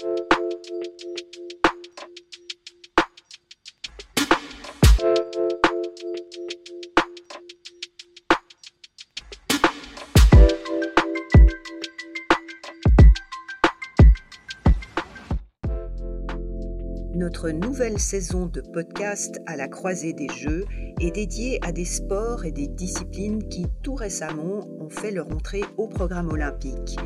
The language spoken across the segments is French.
Notre nouvelle saison de podcast à la croisée des Jeux est dédiée à des sports et des disciplines qui tout récemment ont fait leur entrée au programme olympique.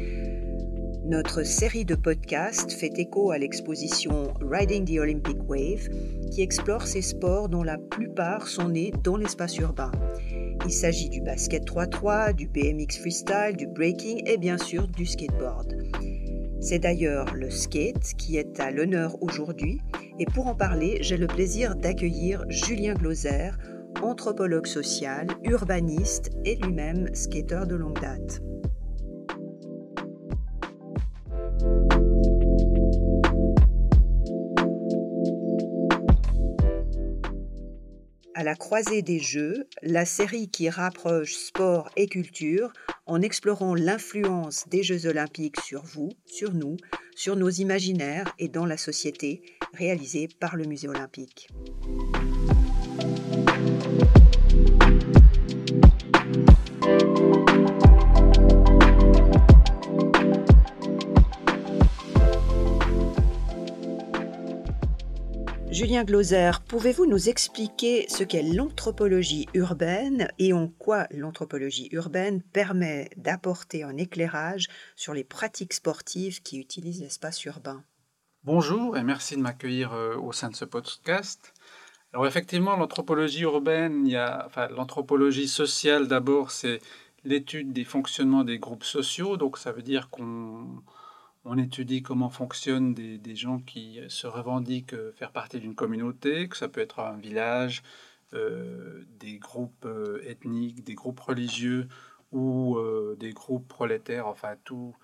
Notre série de podcasts fait écho à l'exposition Riding the Olympic Wave qui explore ces sports dont la plupart sont nés dans l'espace urbain. Il s'agit du basket 3-3, du BMX freestyle, du breaking et bien sûr du skateboard. C'est d'ailleurs le skate qui est à l'honneur aujourd'hui et pour en parler, j'ai le plaisir d'accueillir Julien Glauser, anthropologue social, urbaniste et lui-même skateur de longue date. La croisée des Jeux, la série qui rapproche sport et culture en explorant l'influence des Jeux olympiques sur vous, sur nous, sur nos imaginaires et dans la société, réalisée par le Musée olympique. Julien Glauser, pouvez-vous nous expliquer ce qu'est l'anthropologie urbaine et en quoi l'anthropologie urbaine permet d'apporter un éclairage sur les pratiques sportives qui utilisent l'espace urbain? Bonjour et merci de m'accueillir euh, au sein de ce podcast. Alors effectivement, l'anthropologie urbaine, il y a, enfin, l'anthropologie sociale d'abord, c'est l'étude des fonctionnements des groupes sociaux. Donc ça veut dire qu'on on étudie comment fonctionnent des, gens qui se revendiquent faire partie d'une communauté, que ça peut être un village, euh, des groupes euh, ethniques, des groupes religieux ou euh, des groupes prolétaires, enfin tous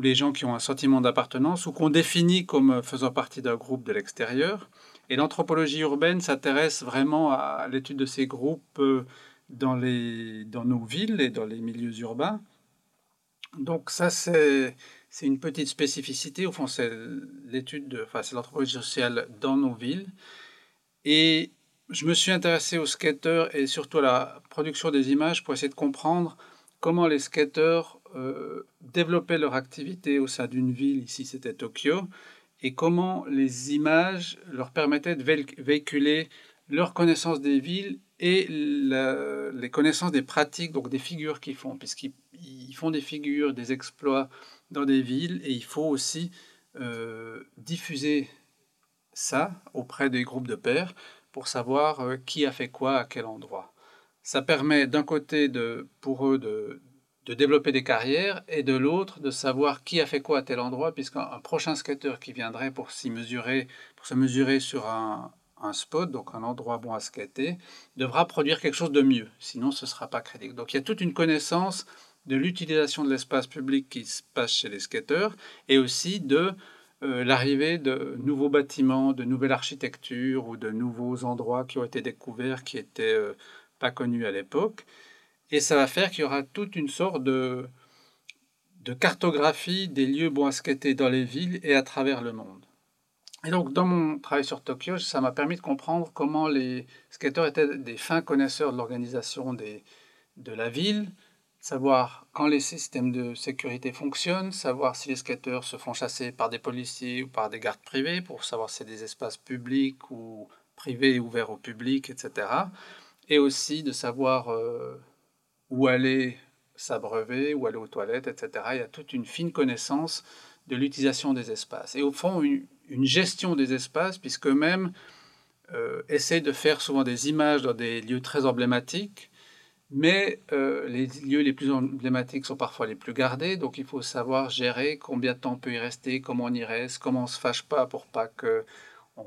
les gens qui ont un sentiment d'appartenance ou qu'on définit comme faisant partie d'un groupe de l'extérieur. Et l'anthropologie urbaine s'intéresse vraiment à l'étude de ces groupes dans, les, dans nos villes et dans les milieux urbains. Donc ça, c'est c'est une petite spécificité. Au fond, c'est l'étude de, enfin, c'est l'anthropologie sociale dans nos villes. Et je me suis intéressé aux skateurs et surtout à la production des images pour essayer de comprendre comment les skateurs euh, développaient leur activité au sein d'une ville, ici c'était Tokyo, et comment les images leur permettaient de véhiculer leur connaissance des villes et les connaissances des pratiques, donc des figures qu'ils font, puisqu'ils font des figures, des exploits dans des villes et il faut aussi euh, diffuser ça auprès des groupes de pairs pour savoir euh, qui a fait quoi à quel endroit. Ça permet d'un côté de, pour eux de, de développer des carrières et de l'autre de savoir qui a fait quoi à tel endroit puisqu'un prochain skater qui viendrait pour s'y mesurer, pour se mesurer sur un, un spot, donc un endroit bon à skater, devra produire quelque chose de mieux, sinon ce ne sera pas crédible. Donc il y a toute une connaissance de l'utilisation de l'espace public qui se passe chez les skateurs et aussi de euh, l'arrivée de nouveaux bâtiments, de nouvelles architectures ou de nouveaux endroits qui ont été découverts qui n'étaient euh, pas connus à l'époque. Et ça va faire qu'il y aura toute une sorte de, de cartographie des lieux bons à skater dans les villes et à travers le monde. Et donc, dans mon travail sur Tokyo, ça m'a permis de comprendre comment les skateurs étaient des fins connaisseurs de l'organisation de la ville, savoir quand les systèmes de sécurité fonctionnent, savoir si les skateurs se font chasser par des policiers ou par des gardes privés pour savoir si c'est des espaces publics ou privés ouverts au public, etc. Et aussi de savoir euh, où aller s'abreuver, où aller aux toilettes, etc. Il y a toute une fine connaissance de l'utilisation des espaces. Et au fond, une, gestion des espaces, puisque même euh, essayer de faire souvent des images dans des lieux très emblématiques, mais euh, les lieux les plus emblématiques sont parfois les plus gardés, donc il faut savoir gérer combien de temps on peut y rester, comment on y reste, comment on ne se fâche pas pour pas que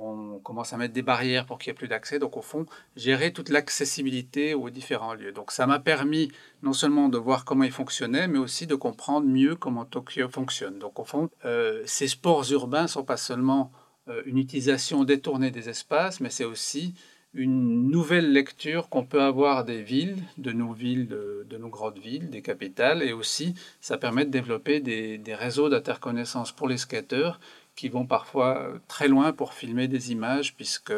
on commence à mettre des barrières pour qu'il n'y ait plus d'accès. Donc au fond, gérer toute l'accessibilité aux différents lieux. Donc ça m'a permis non seulement de voir comment il fonctionnait, mais aussi de comprendre mieux comment Tokyo fonctionne. Donc au fond, euh, ces sports urbains sont pas seulement euh, une utilisation détournée des espaces, mais c'est aussi une nouvelle lecture qu'on peut avoir des villes, de nos villes, de, nos grandes villes, des capitales, et aussi ça permet de développer des, réseaux d'interconnaissance pour les skateurs qui vont parfois très loin pour filmer des images, puisque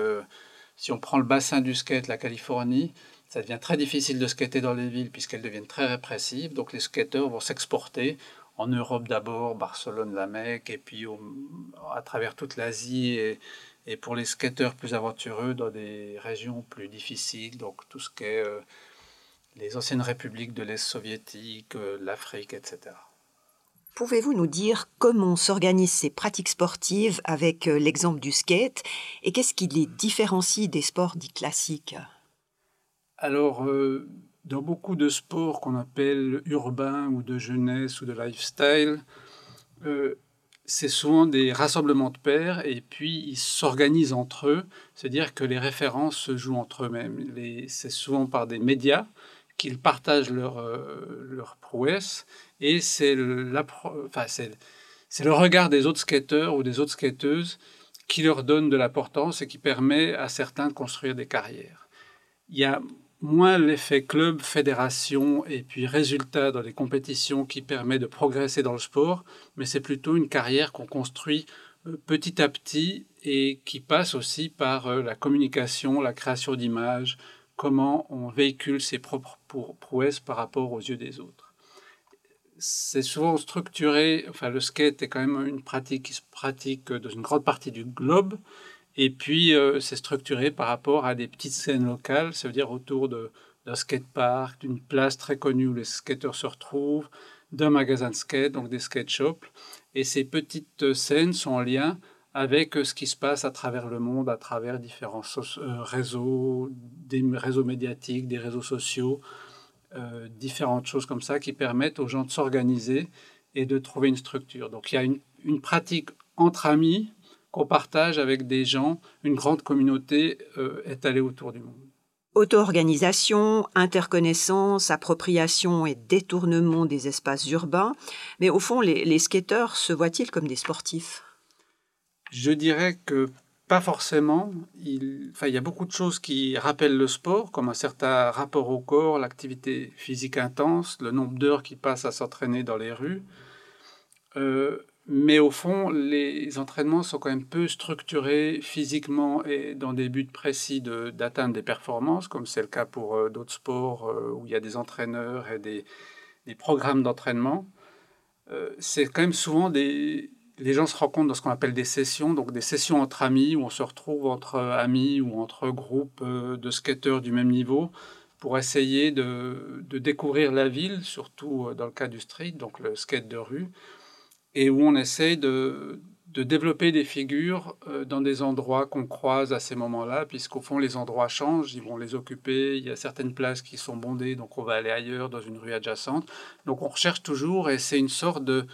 si on prend le bassin du skate, la Californie, ça devient très difficile de skater dans les villes puisqu'elles deviennent très répressives. Donc les skateurs vont s'exporter en Europe d'abord, Barcelone, la Mecque, et puis à travers toute l'Asie, et, et, pour les skateurs plus aventureux dans des régions plus difficiles, donc tout ce qui est euh, les anciennes républiques de l'Est soviétique, euh, l'Afrique, etc. Pouvez-vous nous dire comment s'organisent ces pratiques sportives avec euh, l'exemple du skate et qu'est-ce qui les différencie des sports dits classiques? Alors, euh, dans beaucoup de sports qu'on appelle urbains ou de jeunesse ou de lifestyle, euh, c'est souvent des rassemblements de pairs et puis ils s'organisent entre eux, c'est-à-dire que les références se jouent entre eux-mêmes. C'est souvent par des médias qu'ils partagent leur, leur prouesse et c'est le, regard des autres skateurs ou des autres skateuses qui leur donne de l'importance et qui permet à certains de construire des carrières. Il y a moins l'effet club, fédération et puis résultat dans les compétitions qui permet de progresser dans le sport, mais c'est plutôt une carrière qu'on construit euh, petit à petit et qui passe aussi par euh, la communication, la création d'images, comment on véhicule ses propres prouesses par rapport aux yeux des autres c'est souvent structuré, enfin le skate est quand même une pratique qui se pratique dans une grande partie du globe, et puis euh, c'est structuré par rapport à des petites scènes locales, ça veut dire autour d'un skatepark, d'une place très connue où les skateurs se retrouvent, d'un magasin de skate, donc des skate shops, et ces petites scènes sont en lien avec ce qui se passe à travers le monde, à travers différents euh, réseaux, des réseaux médiatiques, des réseaux sociaux, euh, différentes choses comme ça qui permettent aux gens de s'organiser et de trouver une structure. Donc il y a une, pratique entre amis qu'on partage avec des gens, une grande communauté euh, étalée autour du monde. Auto-organisation, interconnaissance, appropriation et détournement des espaces urbains. Mais au fond, les, les skateurs se voient-ils comme des sportifs? Je dirais que pas forcément. Il, enfin, il y a beaucoup de choses qui rappellent le sport, comme un certain rapport au corps, l'activité physique intense, le nombre d'heures qui passent à s'entraîner dans les rues. Euh, mais au fond, les entraînements sont quand même peu structurés physiquement et dans des buts précis d'atteindre des performances, comme c'est le cas pour euh, d'autres sports euh, où il y a des entraîneurs et des, des programmes d'entraînement. c'est quand même souvent des, les gens se rencontrent dans ce qu'on appelle des sessions, donc des sessions entre amis, où on se retrouve entre amis ou entre groupes euh, de skateurs du même niveau pour essayer de, découvrir la ville, surtout euh, dans le cas du street, donc le skate de rue, et où on essaye de, développer des figures euh, dans des endroits qu'on croise à ces moments-là, puisqu'au fond les endroits changent, ils vont les occuper, il y a certaines places qui sont bondées, donc on va aller ailleurs dans une rue adjacente. Donc on recherche toujours, et c'est une sorte de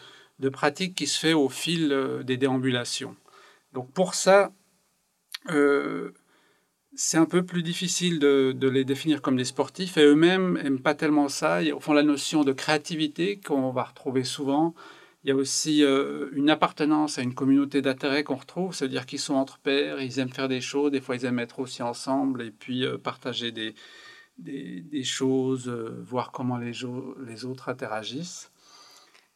de pratique qui se fait au fil euh, des déambulations. Donc pour ça, euh, c'est un peu plus difficile de, les définir comme des sportifs et eux-mêmes n'aiment pas tellement ça. Il y a au fond la notion de créativité qu'on va retrouver souvent. Il y a aussi euh, une appartenance à une communauté d'intérêt qu'on retrouve, c'est-à-dire qu'ils sont entre pairs, ils aiment faire des choses, des fois ils aiment être aussi ensemble et puis partager des, choses, voir comment les autres interagissent.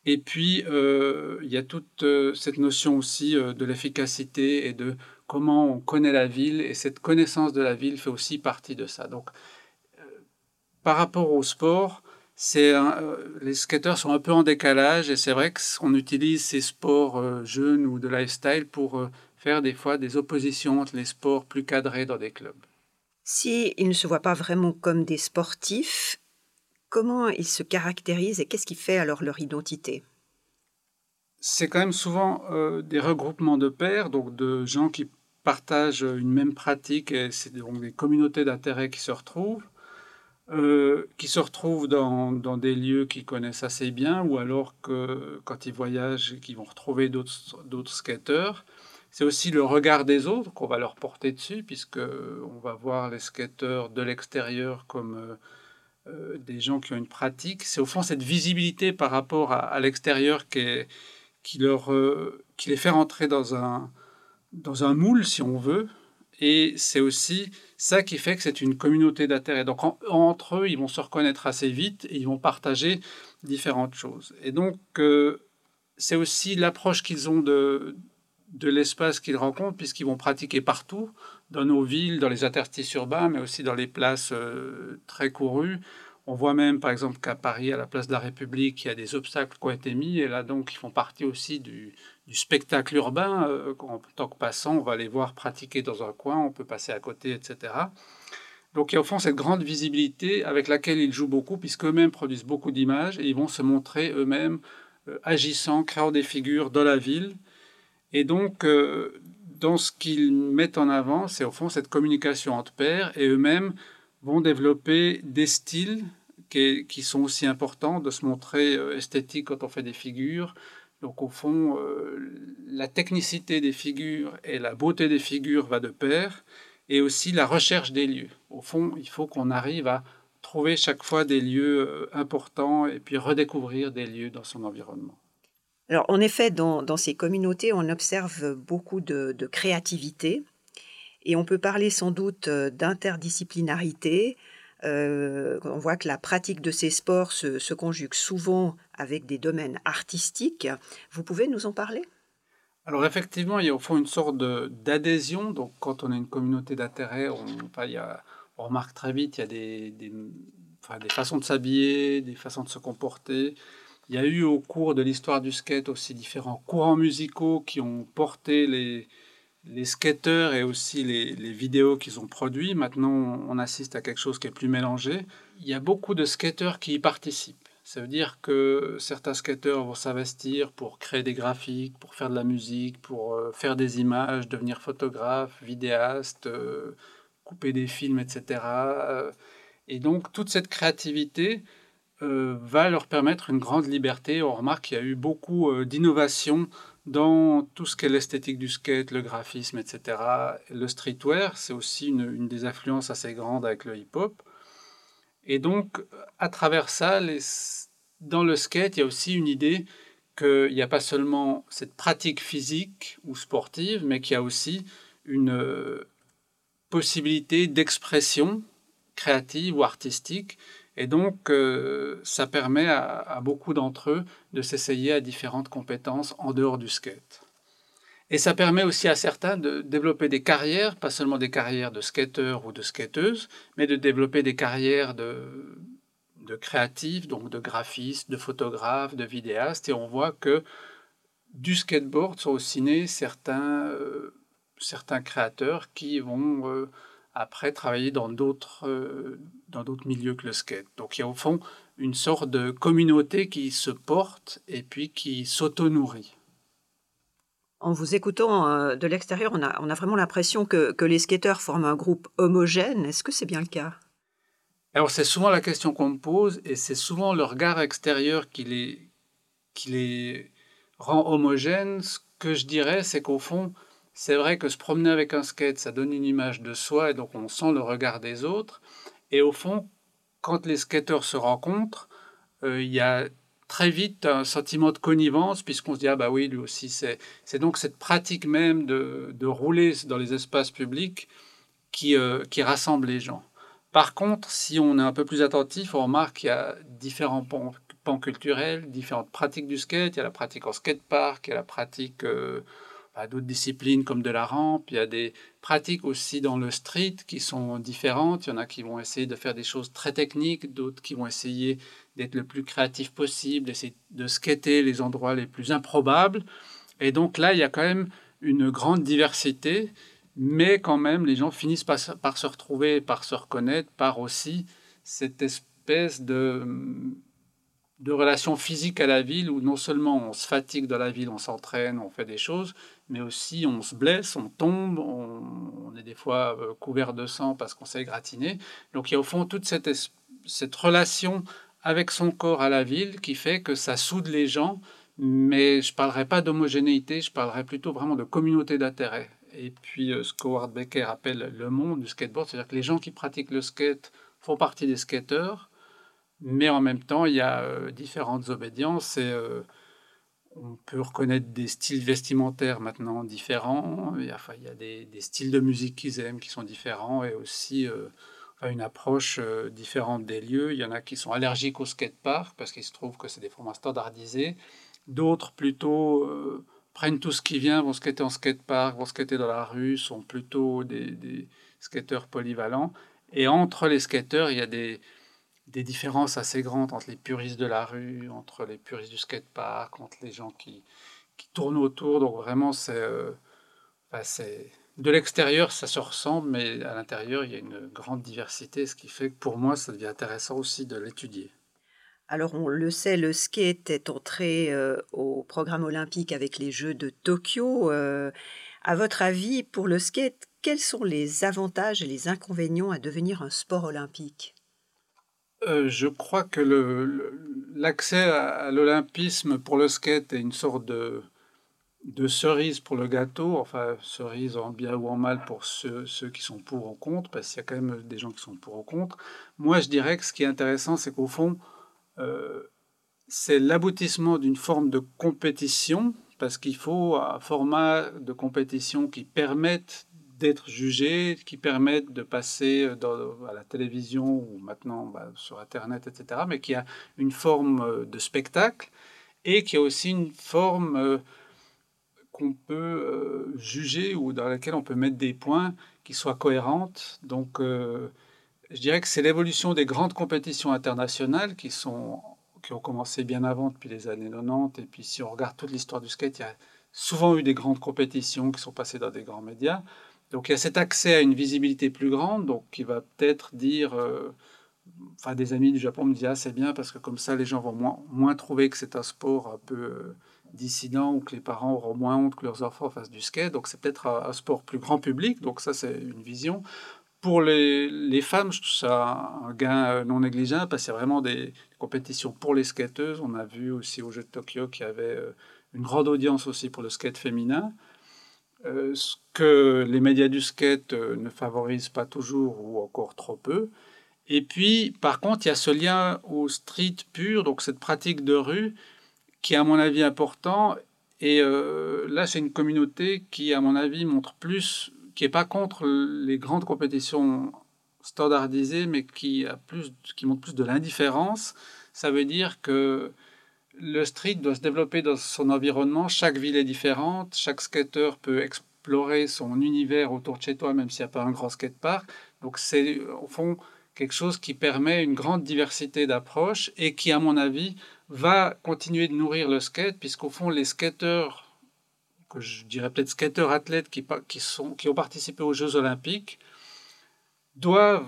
Et puis, euh, il y a toute euh, cette notion aussi euh, de l'efficacité et de comment on connaît la ville. Et cette connaissance de la ville fait aussi partie de ça. Donc, par rapport au sport, les skateurs sont un peu en décalage. Et c'est vrai qu'on utilise ces sports jeunes ou de lifestyle pour faire des fois des oppositions entre les sports plus cadrés dans des clubs. Si ils ne se voient pas vraiment comme des sportifs, Comment ils se caractérisent et qu'est-ce qui fait alors leur identité? C'est quand même souvent euh, des regroupements de pairs, donc de gens qui partagent une même pratique et c'est donc des communautés d'intérêt qui se retrouvent. Euh, qui se retrouvent dans, des lieux qu'ils connaissent assez bien, ou alors que quand ils voyagent, qu'ils vont retrouver d'autres skateurs. C'est aussi le regard des autres qu'on va leur porter dessus, puisque on va voir les skateurs de l'extérieur comme euh, euh, des gens qui ont une pratique, c'est au fond cette visibilité par rapport à, l'extérieur euh, qui les fait rentrer dans un, moule, si on veut. Et c'est aussi ça qui fait que c'est une communauté d'intérêt. Donc entre eux, ils vont se reconnaître assez vite et ils vont partager différentes choses. Et donc, euh, c'est aussi l'approche qu'ils ont de l'espace qu'ils rencontrent, puisqu'ils vont pratiquer partout, dans nos villes, dans les interstices urbains, mais aussi dans les places euh, très courues. On voit même, par exemple, qu'à Paris, à la place de la République, il y a des obstacles qui ont été mis, et là, donc, ils font partie aussi du, spectacle urbain. Euh, en tant que passant, on va les voir pratiquer dans un coin, on peut passer à côté, etc. Donc il y a au fond cette grande visibilité avec laquelle ils jouent beaucoup, puisqu'eux-mêmes produisent beaucoup d'images, et ils vont se montrer eux-mêmes euh, agissant, créant des figures dans la ville. Et donc, euh, dans ce qu'ils mettent en avant, c'est au fond cette communication entre pairs, et eux-mêmes vont développer des styles qui, sont aussi importants, de se montrer euh, esthétique quand on fait des figures. Donc au fond, la technicité des figures et la beauté des figures va de pair, et aussi la recherche des lieux. Au fond, il faut qu'on arrive à trouver chaque fois des lieux euh, importants et puis redécouvrir des lieux dans son environnement. Alors, en effet, dans, ces communautés, on observe beaucoup de, créativité et on peut parler sans doute euh, d'interdisciplinarité. Euh, on voit que la pratique de ces sports se, conjugue souvent avec des domaines artistiques. Vous pouvez nous en parler? Alors effectivement, il y a au fond une sorte d'adhésion. Donc quand on a une communauté d'intérêt, on, remarque très vite, il y a des façons de s'habiller, des façons de se comporter. Il y a eu au cours de l'histoire du skate aussi différents courants musicaux qui ont porté les, les skateurs et aussi les, les vidéos qu'ils ont produits. Maintenant, on assiste à quelque chose qui est plus mélangé. Il y a beaucoup de skateurs qui y participent. Ça veut dire que certains skateurs vont s'investir pour créer des graphiques, pour faire de la musique, pour euh, faire des images, devenir photographe, vidéaste, euh, couper des films, etc. Euh, et donc toute cette créativité euh, va leur permettre une grande liberté. On remarque qu'il y a eu beaucoup euh, d'innovations dans tout ce qu'est l'esthétique du skate, le graphisme, etc. Le streetwear, c'est aussi une, des influences assez grandes avec le hip-hop. Et donc, à travers ça, dans le skate, il y a aussi une idée qu'il n'y a pas seulement cette pratique physique ou sportive, mais qu'il y a aussi une, possibilité d'expression créative ou artistique. Et donc, euh, ça permet à, beaucoup d'entre eux de s'essayer à différentes compétences en dehors du skate. Et ça permet aussi à certains de développer des carrières, pas seulement des carrières de skateurs ou de skateuses, mais de développer des carrières de, de créatifs, donc de graphistes, de photographes, de vidéastes. Et on voit que du skateboard sont aussi nés certains euh, certains créateurs qui vont euh, après travailler dans d'autres euh, dans d'autres milieux que le skate. Donc il y a au fond une sorte de communauté qui se porte et puis qui s'auto-nourrit. En vous écoutant euh, de l'extérieur, on a, on a vraiment l'impression que, que, les skateurs forment un groupe homogène. Est-ce que c'est bien le cas? Alors c'est souvent la question qu'on me pose et c'est souvent le regard extérieur qui les, qui les rend homogènes. Ce que je dirais, c'est qu'au fond, c'est vrai que se promener avec un skate, ça donne une image de soi et donc on sent le regard des autres. Et au fond, quand les skateurs se rencontrent, euh, il y a très vite un sentiment de connivence puisqu'on se dit ah bah oui lui aussi c'est c'est donc cette pratique même de, de, rouler dans les espaces publics qui, euh, qui rassemble les gens. Par contre, si on est un peu plus attentif, on remarque qu'il y a différents pans, culturels, différentes pratiques du skate. Il y a la pratique en skatepark, il y a la pratique euh, d'autres disciplines comme de la rampe. Il y a des pratiques aussi dans le street qui sont différentes. Il y en a qui vont essayer de faire des choses très techniques, d'autres qui vont essayer d'être le plus créatif possible, essayer de skater les endroits les plus improbables. Et donc là, il y a quand même une grande diversité, mais quand même, les gens finissent par, par se retrouver, par se reconnaître, par aussi cette espèce de de relations physiques à la ville où non seulement on se fatigue dans la ville, on s'entraîne, on fait des choses, mais aussi on se blesse, on tombe, on, est des fois euh, couvert de sang parce qu'on s'est gratiné. Donc il y a au fond toute cette, cette relation avec son corps à la ville qui fait que ça soude les gens, mais je ne parlerai pas d'homogénéité, je parlerai plutôt vraiment de communauté d'intérêt. Et puis euh, ce qu'Howard Becker appelle le monde du skateboard, c'est-à-dire que les gens qui pratiquent le skate font partie des skateurs, mais en même temps, il y a euh, différentes obédiences et euh, on peut reconnaître des styles vestimentaires maintenant différents. Il y a, enfin, il y a des, styles de musique qu'ils aiment qui sont différents et aussi euh, une approche différente des lieux. Il y en a qui sont allergiques au skatepark parce qu'il se trouve que c'est des formats standardisés. D'autres plutôt prennent tout ce qui vient, vont skater en skatepark, vont skater dans la rue, sont plutôt des skateurs polyvalents. Et entre les skateurs, il y a des, des différences assez grandes entre les puristes de la rue, entre les puristes du skatepark, entre les gens qui, qui tournent autour. Donc vraiment, c'est... Euh, de l'extérieur, ça se ressemble, mais à l'intérieur, il y a une grande diversité, ce qui fait que pour moi, ça devient intéressant aussi de l'étudier. Alors on le sait, le skate est entré euh, au programme olympique avec les Jeux de Tokyo. Euh, à votre avis, pour le skate, quels sont les avantages et les inconvénients à devenir un sport olympique? Euh, Je crois que l'accès à l'olympisme pour le skate est une sorte de, cerise pour le gâteau, enfin cerise en bien ou en mal pour ceux, ceux qui sont pour ou contre, parce qu'il y a quand même des gens qui sont pour ou contre. Moi, je dirais que ce qui est intéressant, c'est qu'au fond, euh, c'est l'aboutissement d'une forme de compétition, parce qu'il faut un format de compétition qui permette d'être jugé, qui permette de passer à la télévision ou maintenant bah, sur Internet, etc., mais qui a une forme euh, de spectacle et qui a aussi une forme... Euh, qu'on peut euh, juger ou dans laquelle on peut mettre des points qui soient cohérentes. Donc, euh, je dirais que c'est l'évolution des grandes compétitions internationales qui, sont, qui ont commencé bien avant, depuis les années 90. Et puis, si on regarde toute l'histoire du skate, il y a souvent eu des grandes compétitions qui sont passées dans des grands médias. Donc, il y a cet accès à une visibilité plus grande, donc qui va peut-être dire. Euh, enfin, des amis du Japon me disent ah, c'est bien parce que comme ça, les gens vont moins, trouver que c'est un sport un peu dissidents ou que les parents auront moins honte que leurs enfants fassent du skate. Donc c'est peut-être un, sport plus grand public. Donc ça, c'est une vision. Pour les, femmes, je trouve ça un gain euh, non négligeable parce qu'il y vraiment des compétitions pour les skateuses. On a vu aussi au Jeux de Tokyo qu'il y avait euh, une grande audience aussi pour le skate féminin. Euh, ce que les médias du skate ne favorisent pas toujours ou encore trop peu. Et puis, par contre, il y a ce lien au street pur, donc cette pratique de rue, qui est à mon avis important. Et euh, là, c'est une communauté qui, à mon avis, montre plus, qui n'est pas contre les grandes compétitions standardisées, mais qui, a plus, qui montre plus de l'indifférence. Ça veut dire que le street doit se développer dans son environnement. Chaque ville est différente. Chaque skater peut explorer son univers autour de chez toi, même s'il n'y a pas un grand skatepark. Donc, c'est au fond quelque chose qui permet une grande diversité d'approches et qui, à mon avis, va continuer de nourrir le skate, puisqu'au fond, les skateurs, que je dirais peut-être skateurs athlètes qui, qui, sont, qui ont participé aux Jeux olympiques, doivent,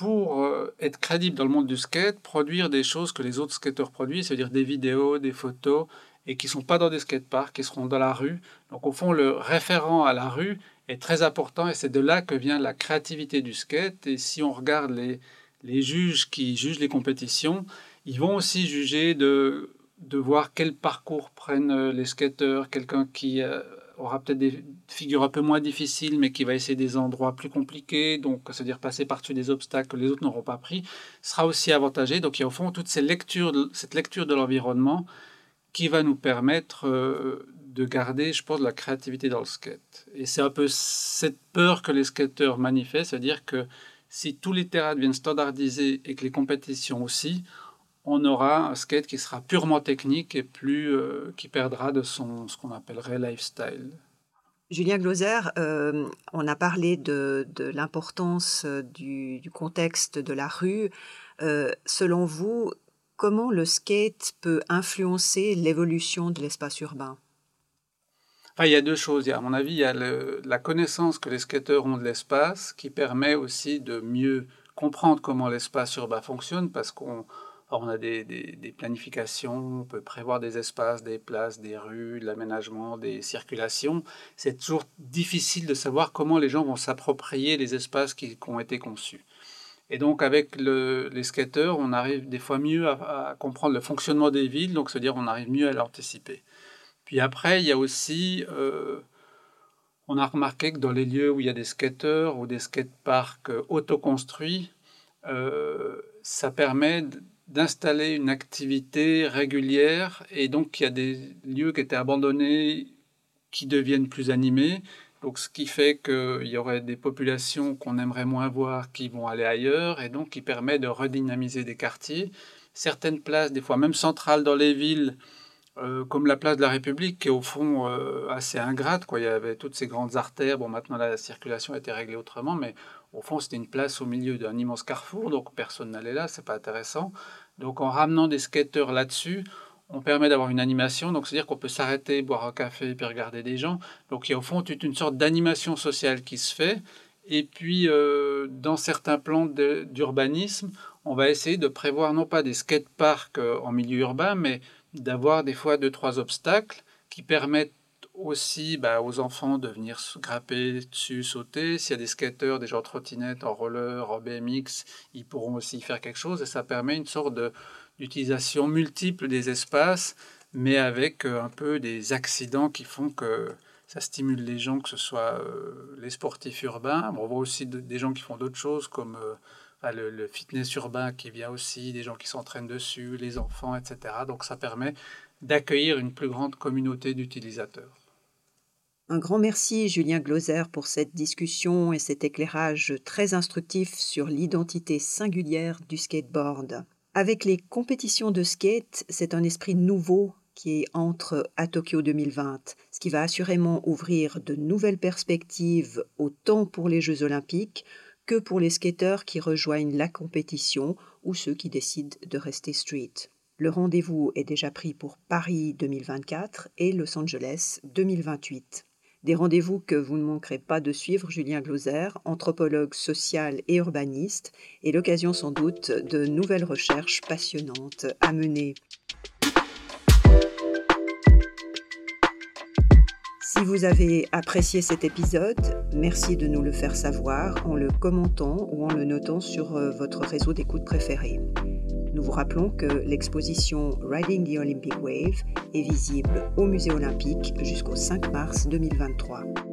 pour euh, être crédibles dans le monde du skate, produire des choses que les autres skateurs produisent, c'est-à-dire des vidéos, des photos, et qui ne sont pas dans des skateparks, qui seront dans la rue. Donc au fond, le référent à la rue est très important, et c'est de là que vient la créativité du skate. Et si on regarde les, les juges qui jugent les compétitions, ils vont aussi juger de, de voir quel parcours prennent euh, les skateurs, quelqu'un qui euh, aura peut-être des figures un peu moins difficiles, mais qui va essayer des endroits plus compliqués, donc c'est-à-dire passer par-dessus des obstacles que les autres n'auront pas pris, sera aussi avantagé. Donc il y a au fond toute cette lecture de, cette lecture de l'environnement qui va nous permettre euh, de garder, je pense, la créativité dans le skate. Et c'est un peu cette peur que les skateurs manifestent, c'est-à-dire que si tous les terrains deviennent standardisés et que les compétitions aussi, on aura un skate qui sera purement technique et plus euh, qui perdra de son ce qu'on appellerait lifestyle. Julien Glauser, euh, on a parlé de, l'importance euh, du, contexte de la rue. selon vous, comment le skate peut influencer l'évolution de l'espace urbain? Il y a deux choses. à mon avis, il y a la connaissance que les skateurs ont de l'espace qui permet aussi de mieux comprendre comment l'espace urbain fonctionne parce qu'on on a des, planifications, on peut prévoir des espaces, des places, des rues, de l'aménagement, des circulations. C'est toujours difficile de savoir comment les gens vont s'approprier les espaces qui, ont été conçus. Et donc avec les skateurs, on arrive des fois mieux à, comprendre le fonctionnement des villes, donc se dire on arrive mieux à l'anticiper. Puis après, il y a aussi, euh, on a remarqué que dans les lieux où il y a des skateurs ou des skateparks autoconstruits, euh, ça permet d'installer une activité régulière et donc il y a des lieux qui étaient abandonnés qui deviennent plus animés. Donc ce qui fait qu'il y aurait des populations qu'on aimerait moins voir qui vont aller ailleurs et donc qui permet de redynamiser des quartiers. Certaines places, des fois même centrales dans les villes, euh, comme la place de la République, qui est au fond euh, assez ingrate. Quoi. Il y avait toutes ces grandes artères. Bon, maintenant, la circulation a été réglée autrement, mais au fond, c'était une place au milieu d'un immense carrefour, donc personne n'allait là, c'est pas intéressant. Donc, en ramenant des skateurs là-dessus, on permet d'avoir une animation, donc c'est-à-dire qu'on peut s'arrêter, boire un café, puis regarder des gens. Donc, il y a au fond toute une sorte d'animation sociale qui se fait. Et puis, euh, dans certains plans d'urbanisme, on va essayer de prévoir non pas des skateparks en milieu urbain, mais d'avoir des fois deux, trois obstacles qui permettent aussi bah, aux enfants de venir grimper dessus, sauter. S'il y a des skateurs, des gens en trottinette, en roller, en BMX, ils pourront aussi faire quelque chose et ça permet une sorte d'utilisation multiple des espaces, mais avec euh, un peu des accidents qui font que ça stimule les gens, que ce soit euh, les sportifs urbains. on voit aussi des gens qui font d'autres choses comme euh, le, fitness urbain qui vient aussi, des gens qui s'entraînent dessus, les enfants, etc. Donc ça permet d'accueillir une plus grande communauté d'utilisateurs. Un grand merci Julien Gloser pour cette discussion et cet éclairage très instructif sur l'identité singulière du skateboard. Avec les compétitions de skate, c'est un esprit nouveau qui entre à Tokyo 2020, ce qui va assurément ouvrir de nouvelles perspectives autant pour les Jeux olympiques que pour les skateurs qui rejoignent la compétition ou ceux qui décident de rester street. Le rendez-vous est déjà pris pour Paris 2024 et Los Angeles 2028. Des rendez-vous que vous ne manquerez pas de suivre Julien Glauser, anthropologue social et urbaniste, et l'occasion sans doute de nouvelles recherches passionnantes à mener. Si vous avez apprécié cet épisode, merci de nous le faire savoir en le commentant ou en le notant sur euh, votre réseau d'écoute préféré. Nous vous rappelons que l'exposition Riding the Olympic Wave est visible au Musée olympique jusqu'au 5 mars 2023.